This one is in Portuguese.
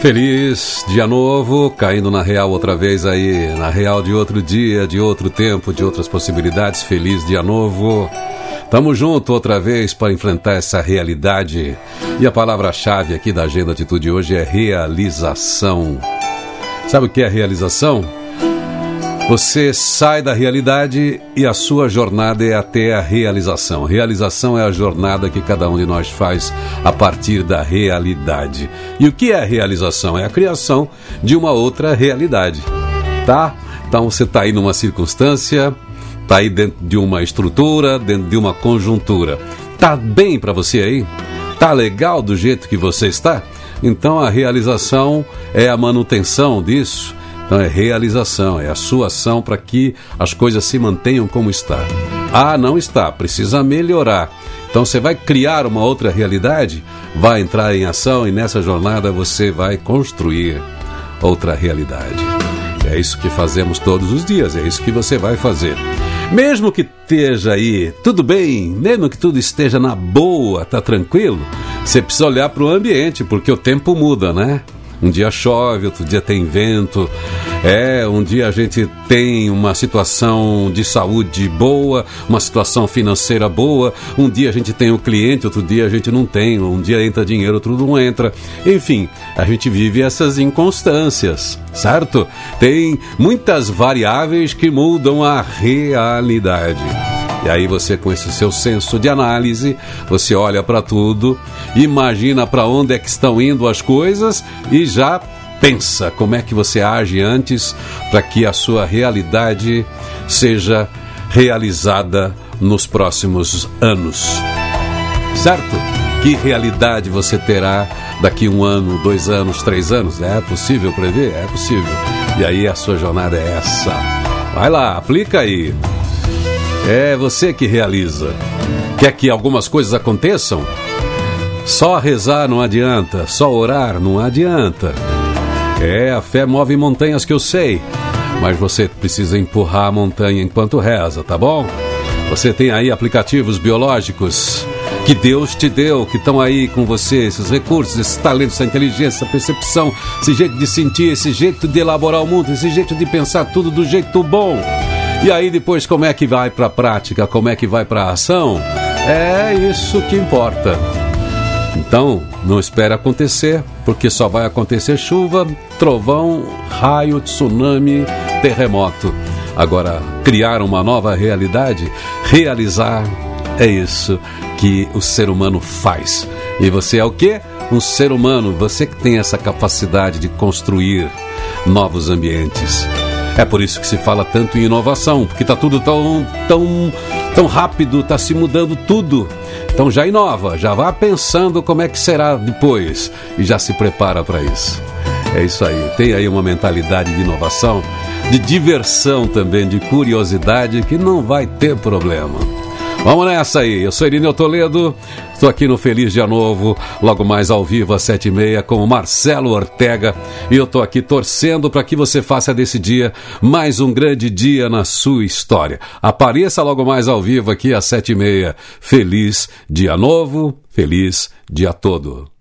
Feliz dia novo, caindo na real outra vez aí, na real de outro dia, de outro tempo, de outras possibilidades. Feliz dia novo. Tamo junto outra vez para enfrentar essa realidade. E a palavra-chave aqui da Agenda Atitude hoje é realização. Sabe o que é realização? Você sai da realidade e a sua jornada é até a realização. Realização é a jornada que cada um de nós faz a partir da realidade. E o que é realização? É a criação de uma outra realidade. Tá? Então você está aí numa circunstância, está aí dentro de uma estrutura, dentro de uma conjuntura. Tá bem para você aí? Tá legal do jeito que você está? Então a realização é a manutenção disso então é realização, é a sua ação para que as coisas se mantenham como está. Ah, não está, precisa melhorar. Então você vai criar uma outra realidade, vai entrar em ação e nessa jornada você vai construir outra realidade. É isso que fazemos todos os dias, é isso que você vai fazer. Mesmo que esteja aí tudo bem, mesmo que tudo esteja na boa, tá tranquilo, você precisa olhar para o ambiente, porque o tempo muda, né? Um dia chove, outro dia tem vento. É, um dia a gente tem uma situação de saúde boa, uma situação financeira boa. Um dia a gente tem um cliente, outro dia a gente não tem. Um dia entra dinheiro, outro não entra. Enfim, a gente vive essas inconstâncias, certo? Tem muitas variáveis que mudam a realidade. E aí você, com esse seu senso de análise, você olha para tudo, imagina para onde é que estão indo as coisas e já pensa como é que você age antes para que a sua realidade seja realizada nos próximos anos. Certo? Que realidade você terá daqui um ano, dois anos, três anos? É possível prever? É possível. E aí a sua jornada é essa. Vai lá, aplica aí. É você que realiza. Quer que algumas coisas aconteçam? Só rezar não adianta, só orar não adianta. É, a fé move montanhas que eu sei, mas você precisa empurrar a montanha enquanto reza, tá bom? Você tem aí aplicativos biológicos que Deus te deu, que estão aí com você, esses recursos, esses talentos, essa inteligência, essa percepção, esse jeito de sentir, esse jeito de elaborar o mundo, esse jeito de pensar tudo do jeito bom. E aí depois como é que vai para a prática, como é que vai para a ação? É isso que importa. Então, não espere acontecer, porque só vai acontecer chuva, trovão, raio, tsunami, terremoto. Agora, criar uma nova realidade, realizar, é isso que o ser humano faz. E você é o quê? Um ser humano, você que tem essa capacidade de construir novos ambientes. É por isso que se fala tanto em inovação, porque está tudo tão, tão, tão rápido, está se mudando tudo. Então já inova, já vá pensando como é que será depois e já se prepara para isso. É isso aí. Tem aí uma mentalidade de inovação, de diversão também, de curiosidade que não vai ter problema. Vamos nessa aí. Eu sou Irineu Toledo, estou aqui no Feliz Dia Novo, logo mais ao vivo às sete e meia com o Marcelo Ortega e eu estou aqui torcendo para que você faça desse dia mais um grande dia na sua história. Apareça logo mais ao vivo aqui às sete e meia. Feliz Dia Novo, feliz dia todo.